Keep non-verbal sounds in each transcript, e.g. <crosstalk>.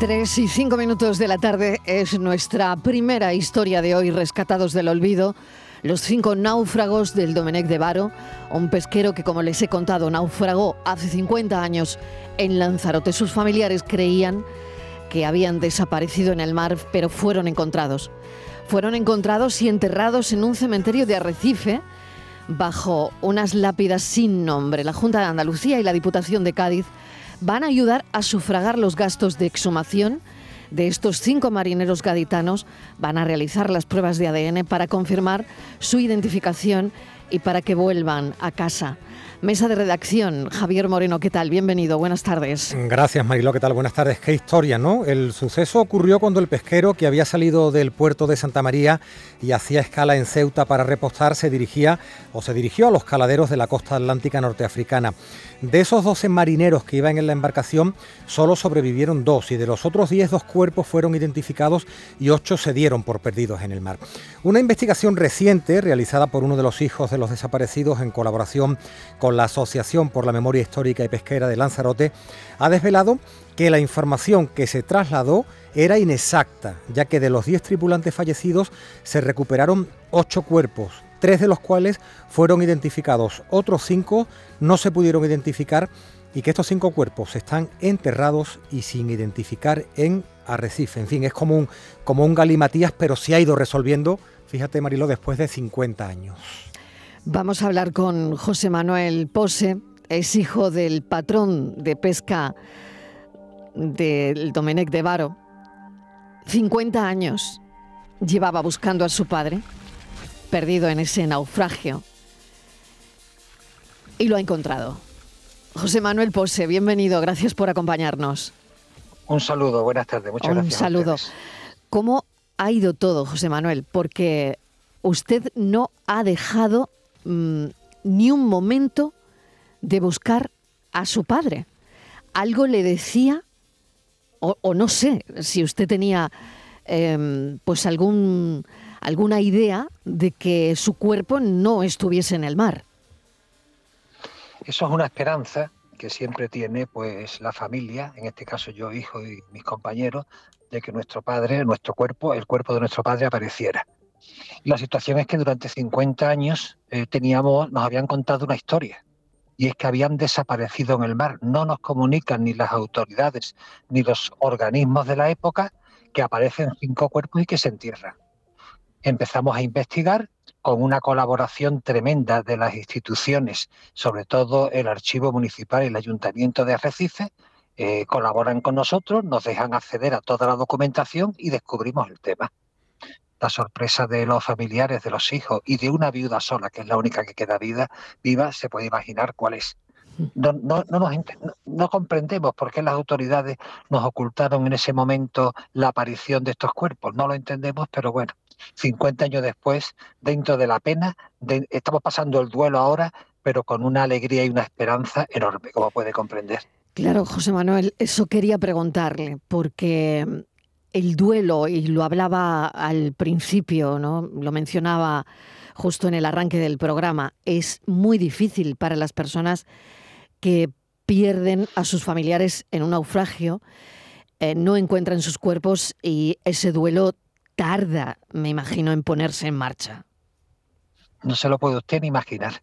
Tres y cinco minutos de la tarde es nuestra primera historia de hoy, Rescatados del Olvido. Los cinco náufragos del Domenech de Varo, un pesquero que, como les he contado, naufragó hace 50 años en Lanzarote. Sus familiares creían que habían desaparecido en el mar, pero fueron encontrados. Fueron encontrados y enterrados en un cementerio de Arrecife, bajo unas lápidas sin nombre. La Junta de Andalucía y la Diputación de Cádiz van a ayudar a sufragar los gastos de exhumación de estos cinco marineros gaditanos. Van a realizar las pruebas de ADN para confirmar su identificación y para que vuelvan a casa. Mesa de redacción, Javier Moreno, ¿qué tal? Bienvenido, buenas tardes. Gracias, Marilo, ¿qué tal? Buenas tardes. Qué historia, ¿no? El suceso ocurrió cuando el pesquero que había salido del puerto de Santa María y hacía escala en Ceuta para repostar se dirigía o se dirigió a los caladeros de la costa atlántica norteafricana. De esos 12 marineros que iban en la embarcación, solo sobrevivieron dos y de los otros 10 dos cuerpos fueron identificados y ocho se dieron por perdidos en el mar. Una investigación reciente realizada por uno de los hijos de los desaparecidos en colaboración con la Asociación por la Memoria Histórica y Pesquera de Lanzarote ha desvelado que la información que se trasladó era inexacta, ya que de los 10 tripulantes fallecidos se recuperaron ocho cuerpos, tres de los cuales fueron identificados, otros cinco no se pudieron identificar y que estos cinco cuerpos están enterrados y sin identificar en Arrecife. En fin, es como un, como un galimatías, pero se ha ido resolviendo, fíjate Marilo, después de 50 años. Vamos a hablar con José Manuel Pose, es hijo del patrón de pesca del Domenech de Varo. 50 años llevaba buscando a su padre perdido en ese naufragio y lo ha encontrado. José Manuel Pose, bienvenido, gracias por acompañarnos. Un saludo, buenas tardes, muchas gracias. Un saludo. ¿Cómo ha ido todo, José Manuel? Porque usted no ha dejado mm, ni un momento de buscar a su padre. Algo le decía, o, no sé, si usted tenía em, pues algún alguna idea de que su cuerpo no estuviese en el mar. Eso es una esperanza que siempre tiene pues la familia, en este caso yo, hijo y mis compañeros, de que nuestro padre, nuestro cuerpo, el cuerpo de nuestro padre apareciera. La situación es que durante 50 años eh, teníamos, nos habían contado una historia, y es que habían desaparecido en el mar. No nos comunican ni las autoridades ni los organismos de la época que aparecen cinco cuerpos y que se entierran empezamos a investigar con una colaboración tremenda de las instituciones, sobre todo el Archivo Municipal y el Ayuntamiento de Arrecife, eh, colaboran con nosotros, nos dejan acceder a toda la documentación y descubrimos el tema. La sorpresa de los familiares, de los hijos y de una viuda sola, que es la única que queda viva, viva se puede imaginar cuál es. No, no, no, no, comprendemos por qué las autoridades nos ocultaron en ese momento la aparición de estos cuerpos. No lo entendemos, pero bueno, 50 años después, dentro de la pena, estamos pasando el duelo ahora, pero con una alegría y una esperanza enorme, como puede comprender. Claro, José Manuel, eso quería preguntarle, porque el duelo, y lo hablaba al principio, ¿no? Lo mencionaba justo en el arranque del programa, es muy difícil para las personas que pierden a sus familiares en un naufragio, eh, no encuentran sus cuerpos y ese duelo tarda, me imagino, en ponerse en marcha. No se lo puede usted ni imaginar.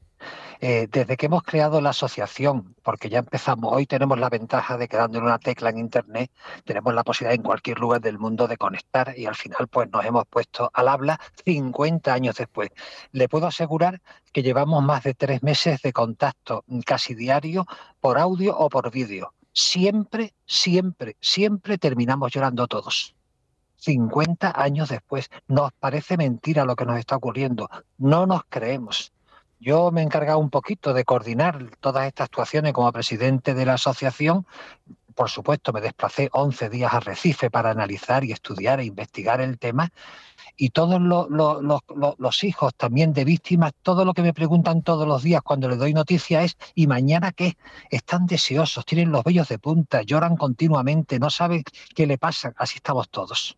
Eh, desde que hemos creado la asociación, porque ya empezamos, hoy tenemos la ventaja de que dando una tecla en Internet tenemos la posibilidad en cualquier lugar del mundo de conectar y al final pues nos hemos puesto al habla 50 años después. Le puedo asegurar que llevamos más de tres meses de contacto casi diario por audio o por vídeo. Siempre, siempre, siempre terminamos llorando todos. 50 años después. Nos parece mentira lo que nos está ocurriendo. No nos creemos. Yo me he encargado un poquito de coordinar todas estas actuaciones como presidente de la asociación. Por supuesto, me desplacé 11 días a Recife para analizar y estudiar e investigar el tema. Y todos los, hijos también de víctimas, todo lo que me preguntan todos los días cuando les doy noticia es, ¿y mañana qué? Están deseosos, tienen los vellos de punta, lloran continuamente, no saben qué le pasa. Así estamos todos.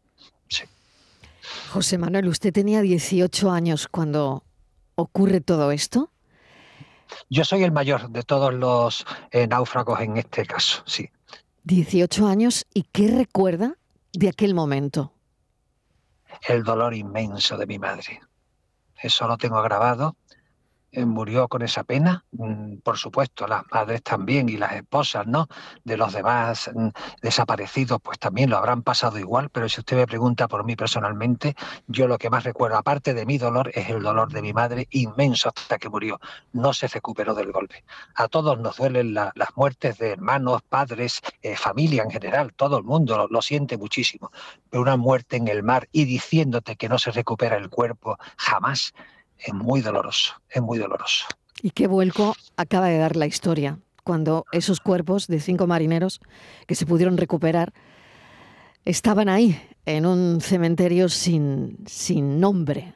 José Manuel, usted tenía 18 años cuando ocurre todo esto. Yo soy el mayor de todos los eh, náufragos en este caso, sí. 18 años y ¿qué recuerda de aquel momento? El dolor inmenso de mi madre. Eso lo tengo grabado murió con esa pena, mm, por supuesto, las madres también y las esposas, ¿no? De los demás mm, desaparecidos, pues también lo habrán pasado igual, pero si usted me pregunta por mí personalmente, yo lo que más recuerdo, aparte de mi dolor, es el dolor de mi madre inmenso hasta que murió. No se recuperó del golpe. A todos nos duelen las muertes de hermanos, padres, eh, familia en general, todo el mundo lo siente muchísimo, pero una muerte en el mar y diciéndote que no se recupera el cuerpo, jamás es muy doloroso, es muy doloroso. ¿Y qué vuelco acaba de dar la historia? Cuando esos cuerpos de cinco marineros que se pudieron recuperar estaban ahí, en un cementerio sin, sin nombre.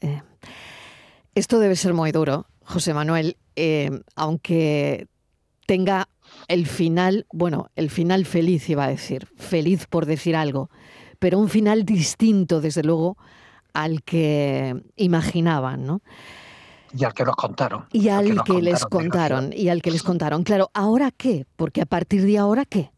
Eh, esto debe ser muy duro, José Manuel, eh, aunque tenga el final, bueno, el final feliz iba a decir, feliz por decir algo, pero un final distinto, desde luego, al que imaginaban, ¿no? Y al que nos contaron. Y al, que, les contaron, y al que les contaron. Claro, ¿ahora qué? Porque a partir de ahora, ¿qué?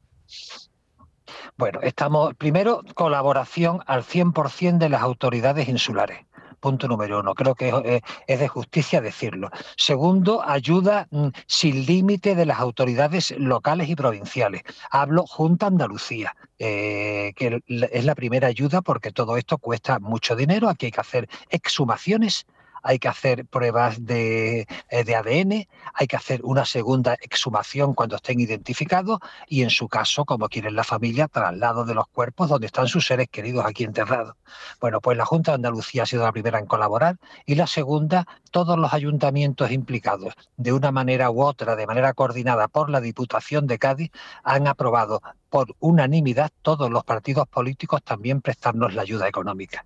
Bueno, estamos, primero, colaboración al 100% de las autoridades insulares. Punto número uno. Creo que eh, es, de justicia decirlo. Segundo, ayuda mm, sin límite de las autoridades locales y provinciales. Hablo Junta Andalucía, eh, que es la primera ayuda porque todo esto cuesta mucho dinero. Aquí hay que hacer exhumaciones hay que hacer pruebas eh, de, ADN, hay que hacer una segunda exhumación cuando estén identificados y en su caso, como quieren la familia, traslado de los cuerpos donde están sus seres queridos aquí enterrados. Bueno, pues la Junta de Andalucía ha sido la primera en colaborar y la segunda, todos los ayuntamientos implicados, de una manera u otra, de manera coordinada por la Diputación de Cádiz, han aprobado por unanimidad todos los partidos políticos también prestarnos la ayuda económica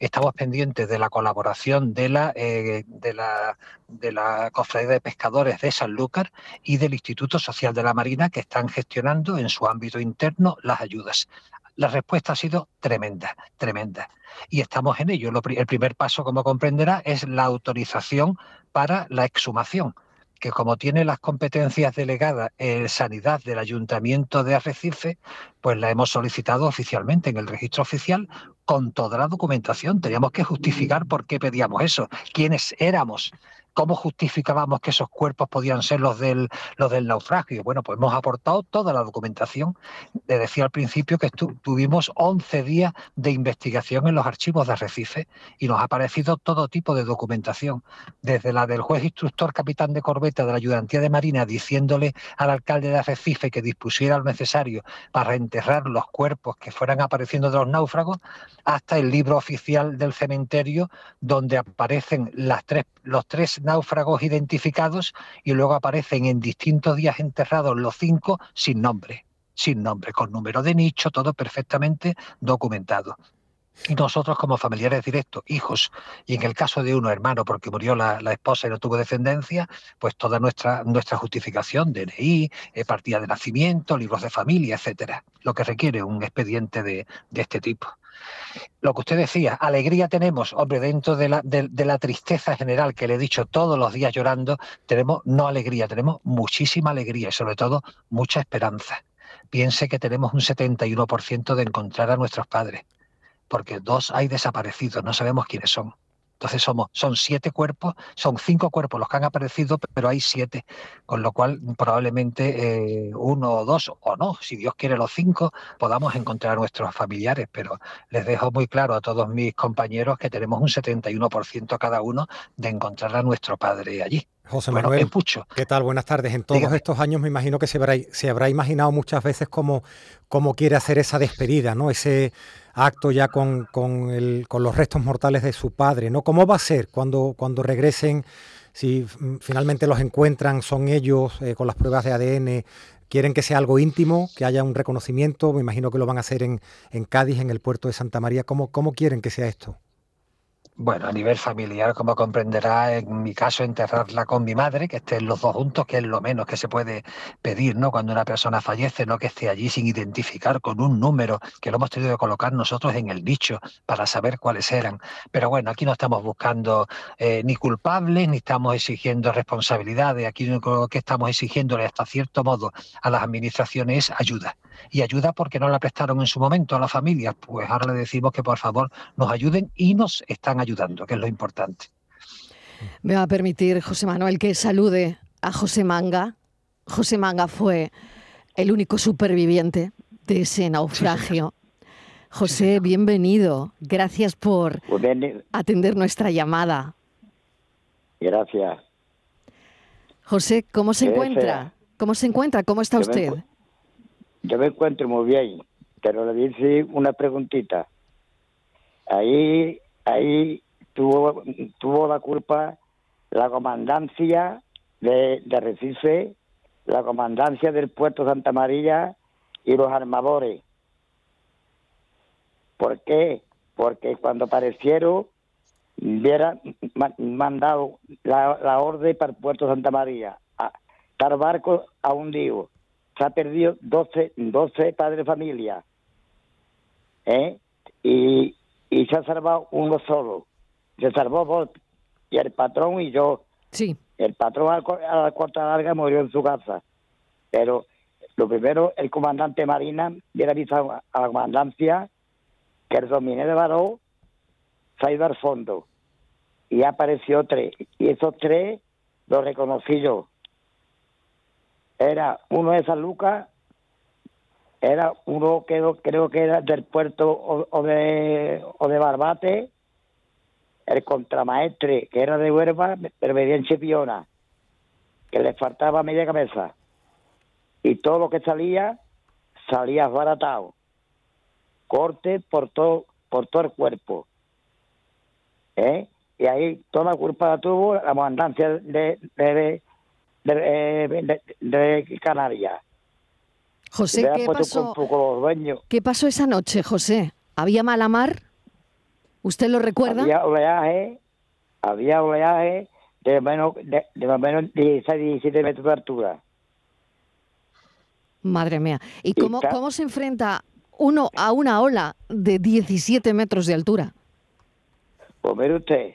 estamos pendientes de la colaboración de la, eh, de la, de la Cofradía de Pescadores de Sanlúcar y del Instituto Social de la Marina que están gestionando en su ámbito interno las ayudas. La respuesta ha sido tremenda, tremenda. Y estamos en ello. el primer paso, como comprenderá, es la autorización para la exhumación que como tiene las competencias delegadas en sanidad del Ayuntamiento de Arrecife, pues la hemos solicitado oficialmente en el registro oficial con toda la documentación. Teníamos que justificar por qué pedíamos eso, quiénes éramos, ¿Cómo justificábamos que esos cuerpos podían ser los del, los del naufragio? Bueno, pues hemos aportado toda la documentación. Le decía al principio que tuvimos 11 días de investigación en los archivos de Arrecife y nos ha aparecido todo tipo de documentación, desde la del juez instructor capitán de corbeta de la ayudantía de Marina diciéndole al alcalde de Arrecife que dispusiera lo necesario para enterrar los cuerpos que fueran apareciendo de los náufragos, hasta el libro oficial del cementerio donde aparecen las tres, los tres náufragos identificados y luego aparecen en distintos días enterrados los cinco sin nombre, sin nombre, con número de nicho, todo perfectamente documentado. Y nosotros como familiares directos, hijos, y en el caso de uno hermano, porque murió la, esposa y no tuvo descendencia, pues toda nuestra, nuestra justificación, DNI, eh, partida de nacimiento, libros de familia, etcétera, lo que requiere un expediente de este tipo lo que usted decía, alegría tenemos, hombre, dentro de la, de, la, tristeza general que le he dicho todos los días llorando, tenemos no alegría, tenemos muchísima alegría y sobre todo mucha esperanza. Piense que tenemos un 71% de encontrar a nuestros padres, porque dos hay desaparecidos, no sabemos quiénes son. Entonces somos, son siete cuerpos, son cinco cuerpos los que han aparecido, pero hay siete, con lo cual probablemente eh, uno o dos, o no, si Dios quiere los cinco, podamos encontrar a nuestros familiares, pero les dejo muy claro a todos mis compañeros que tenemos un 71% cada uno de encontrar a nuestro padre allí. José Manuel, ¿qué tal? Buenas tardes. En todos estos años me imagino que se habrá, se habrá imaginado muchas veces cómo, cómo quiere hacer esa despedida, ¿no? Ese acto ya con, los restos mortales de su padre, ¿no? ¿Cómo va a ser cuando, cuando regresen? Si finalmente los encuentran, son ellos eh, con las pruebas de ADN, quieren que sea algo íntimo, que haya un reconocimiento, me imagino que lo van a hacer en, en Cádiz, en el puerto de Santa María. ¿Cómo, ¿Cómo quieren que sea esto? Bueno, a nivel familiar, como comprenderá, en mi caso enterrarla con mi madre, que estén los dos juntos, que es lo menos que se puede pedir, ¿no? Cuando una persona fallece, no que esté allí sin identificar con un número que lo hemos tenido que colocar nosotros en el nicho para saber cuáles eran. Pero bueno, aquí no estamos buscando eh, ni culpables, ni estamos exigiendo responsabilidades. Aquí lo que estamos exigiéndole hasta cierto modo a las administraciones es ayuda. Y ayuda porque no la prestaron en su momento a las familias. Pues ahora le decimos que por favor nos ayuden y nos están ayudando ayudando, que es lo importante. Me va a permitir, José Manuel, que salude a José Manga. José Manga fue el único superviviente de ese naufragio. José, bienvenido. Gracias por atender nuestra llamada. Gracias. José, ¿cómo se encuentra? ¿Cómo se encuentra? ¿Cómo está usted? yo me encuentro muy bien, pero le dice una preguntita. Ahí ahí tuvo, tuvo la culpa la comandancia de, de Recife, la comandancia del puerto Santa María y los armadores. ¿Por qué? Porque cuando aparecieron hubieran mandado la, orden para el puerto Santa María. A, barco a hundido. Se ha perdido 12, 12 padres de familia. ¿eh? Y, y se ha salvado uno solo. Se salvó vos y el patrón y yo. Sí. El patrón a la corta larga murió en su casa. Pero lo primero, el comandante Marina viene avisado a la comandancia que el dominé de Baró se ha ido al fondo. Y apareció tres. Y esos tres los reconocí yo. Era uno de San Lucas, era uno que creo que era del puerto o, de o de Barbate, el contramaestre que era de Huerva, pero venía en Chipiona, que le faltaba media cabeza. Y todo lo que salía, salía baratado. Corte por todo, por todo el cuerpo. ¿Eh? Y ahí toda la culpa la tuvo la comandancia de, de, de, de Canarias José, ¿qué pasó? ¿qué pasó esa noche, José? ¿Había mala mar? ¿Usted lo recuerda? Había oleaje, había oleaje de menos, de, de menos 16, 17 metros de altura. Madre mía. ¿Y cómo, cómo se enfrenta uno a una ola de 17 metros de altura? Pues mire usted,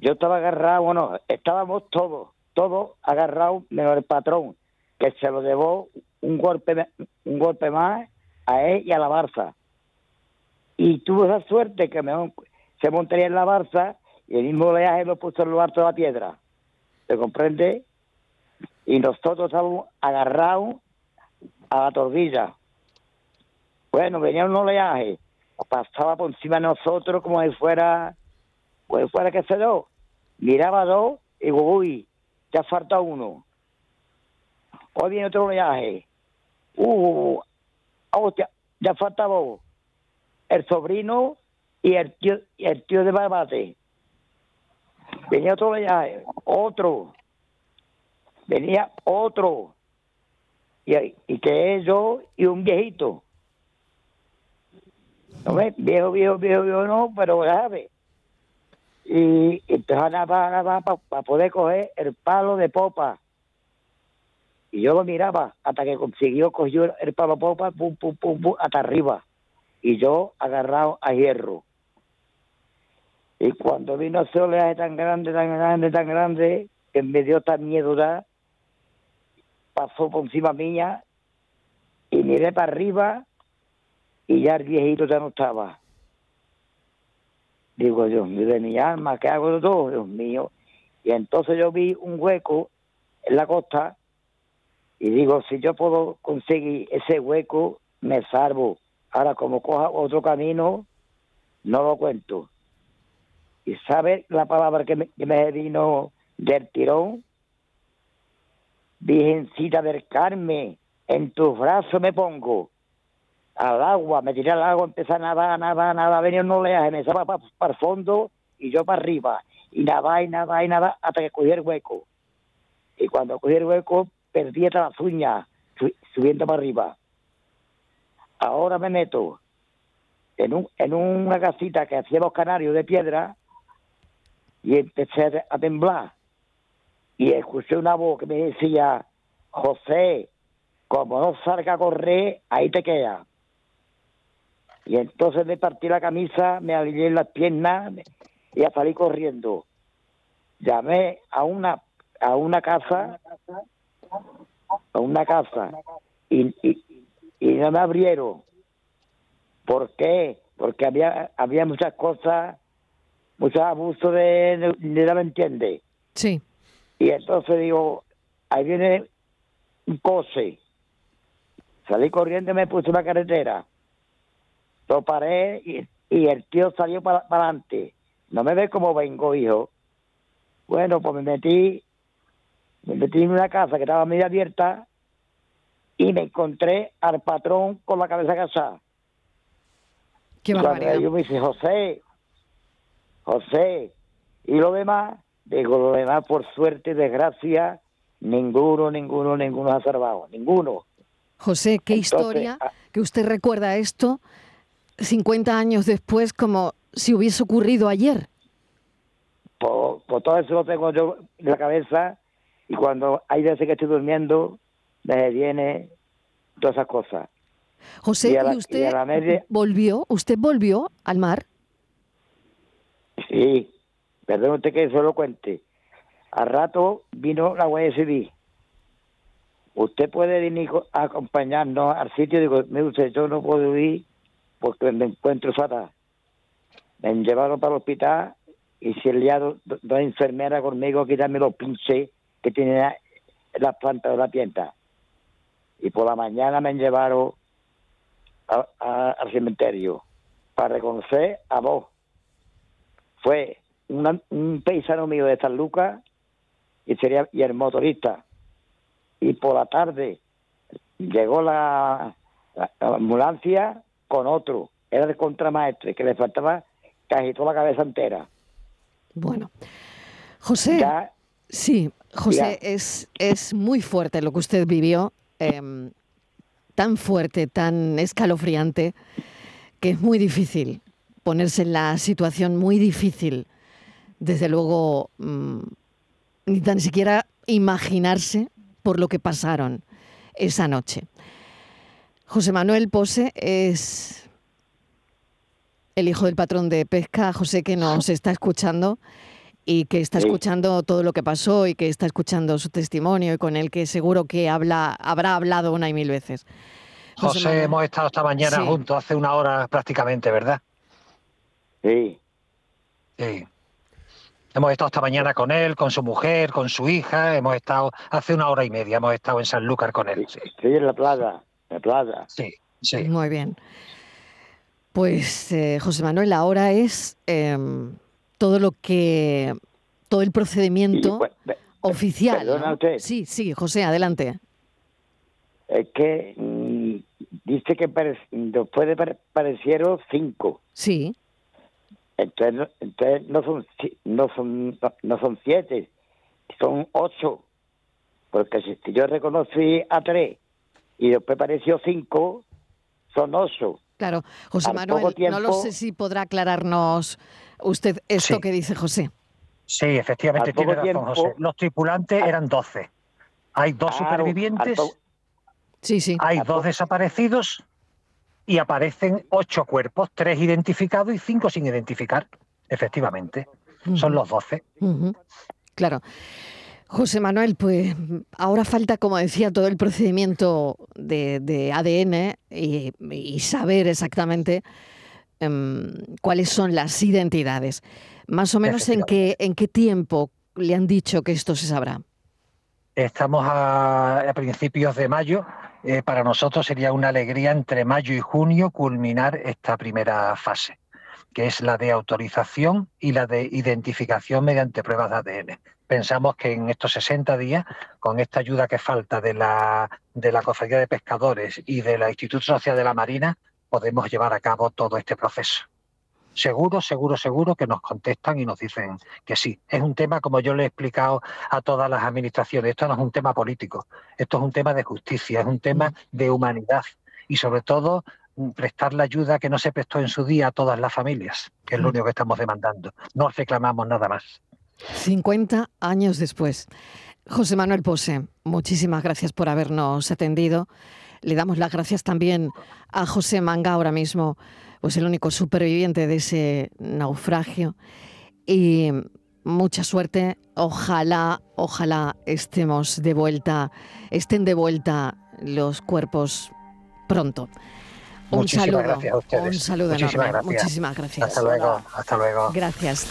yo estaba agarrado, bueno, estábamos todos, todos agarrados menos el patrón, que se lo llevó un golpe, un golpe más a él y a la Barça. Y tuvo esa suerte que me, se montaría en la Barça y el mismo oleaje lo puso en lo alto de la piedra. ¿Se comprende? Y nosotros estábamos agarrados a la tordilla. Bueno, venía un oleaje, pasaba por encima de nosotros como si fuera, como si fuera que se do. Miraba dos y uy, ya falta uno. Hoy viene otro oleaje uh, hostia, ya faltaba el sobrino y el tío, el tío de Barbate. Venía otro viaje, otro. Venía otro. Y, y que yo y un viejito. ¿No ves? Viejo, viejo, viejo, viejo, no, pero sabe. Y entonces para poder coger el palo de popa y yo lo miraba hasta que consiguió, cogió el palo popa, pum, pum, pum, pum, hasta arriba. Y yo agarrado a hierro. Y cuando vino ese oleaje tan grande, tan grande, tan grande, que me dio tan miedo ya, pasó por encima mía y miré para arriba y ya el viejito ya no estaba. Digo, Dios mío, de mi alma, ¿qué hago de todo? Dios mío. Y entonces yo vi un hueco en la costa y digo, si yo puedo conseguir ese hueco, me salvo. Ahora, como coja otro camino, no lo cuento. ¿Y sabe la palabra que me, vino del tirón? Virgencita del Carmen, en tus brazos me pongo. Al agua, me tiré al agua, empecé a nadar, nadar, nadar, venía un oleaje, me estaba para el fondo y yo para arriba. Y nada, y nada, y nada, hasta que cogí el hueco. Y cuando cogí el hueco, perdí hasta las uñas subiendo para arriba. Ahora me meto en, un, en una casita que hacíamos canarios de piedra y empecé a temblar. Y escuché una voz que me decía, José, como no salga a correr, ahí te queda. Y entonces me partí la camisa, me alineé las piernas y salí corriendo. Llamé a una a una casa, a una casa, y, y, no me abrieron. ¿Por qué? Porque había, había muchas cosas, muchos abusos de, de, no me entiende. Sí. Y entonces digo, ahí viene un coche. Salí corriendo y me puse una carretera. Lo paré y, y el tío salió para, para adelante. No me ve como vengo, hijo. Bueno, pues me metí, me metí en una casa que estaba medio abierta y me encontré al patrón con la cabeza casada. Qué barbaridad. yo me dice, José, José, y lo demás, digo, lo demás, por suerte y desgracia, ninguno, ninguno, ninguno ha salvado, ninguno. José, qué historia ah, que usted recuerda esto 50 años después como si hubiese ocurrido ayer. Por, todo eso lo tengo yo en la cabeza y cuando hay veces que estoy durmiendo, me viene todas esas cosas. José, ¿y, usted volvió? ¿Usted volvió al mar? Sí, perdón usted que eso lo cuente. Al rato vino la Guardia Civil. Usted puede venir a acompañarnos al sitio. Digo, me usted, yo no puedo ir porque me encuentro fatal. Me llevaron para el hospital y se liado dos enfermeras conmigo a quitarme los pinches que tenía la planta de la tienda. Y por la mañana me llevaron al cementerio para reconocer a vos. Fue un paisano mío de San Lucas y, sería, y el motorista. Y por la tarde llegó la, ambulancia con otro, era de contramaestre, que le faltaba casi toda la cabeza entera. Bueno, José, sí, José, es, es muy fuerte lo que usted vivió, em, tan fuerte, tan escalofriante, que es muy difícil ponerse en la situación muy difícil, desde luego, mm, ni tan siquiera imaginarse por lo que pasaron esa noche. José Manuel Pose es el hijo del patrón de pesca, José, que nos <laughs> está escuchando y que está escuchando todo lo que pasó y que está escuchando su testimonio y con el que seguro que habla, habrá hablado una y mil veces. José, hemos estado esta mañana juntos, hace una hora prácticamente, ¿verdad? Sí. Sí. Hemos estado esta mañana con él, con su mujer, con su hija. Hemos estado hace una hora y media, hemos estado en Sanlúcar con él. Sí, en la plaza, la plaza. Sí, sí. Muy bien. Pues eh, José Manuel, ahora es em, todo lo que, todo el procedimiento pues, oficial. Sí, sí, José, adelante. Es que mm, dice que después de parecieron cinco. Sí. Entonces, entonces no son no son no, son siete, son ocho. Porque si yo reconocí a tres y después pareció cinco, son ocho. Claro, José Manuel, no lo sé si podrá aclararnos usted esto que dice José. Sí, efectivamente tiene razón, José. Los tripulantes eran doce. Hay dos supervivientes. Sí, sí. Hay dos desaparecidos y aparecen ocho cuerpos, tres identificados y cinco sin identificar. Efectivamente, son los doce. Claro. José Manuel, pues ahora falta, como decía, todo el procedimiento de, ADN y, saber exactamente em, cuáles son las identidades. Más o menos en qué, en qué tiempo le han dicho que esto se sabrá. Estamos a, principios de mayo. Eh, para nosotros sería una alegría entre mayo y junio culminar esta primera fase, que es la de autorización y la de identificación mediante pruebas de ADN pensamos que en estos 60 días, con esta ayuda que falta de la, de la Cofradía de Pescadores y de la Instituto Social de la Marina, podemos llevar a cabo todo este proceso. Seguro, seguro, seguro que nos contestan y nos dicen que sí. Es un tema, como yo le he explicado a todas las administraciones, esto no es un tema político, esto es un tema de justicia, es un tema mm. de humanidad y sobre todo prestar la ayuda que no se prestó en su día a todas las familias, que es lo mm. único que estamos demandando. No reclamamos nada más. 50 años después. José Manuel Pose, muchísimas gracias por habernos atendido. Le damos las gracias también a José Manga ahora mismo, pues el único superviviente de ese naufragio. Y mucha suerte. Ojalá, ojalá estemos de vuelta, estén de vuelta los cuerpos pronto. Un Muchísimas saludo. gracias a ustedes. Un saludo Muchísimas enorme. gracias. Muchísimas gracias. Hasta luego, hasta luego. Gracias.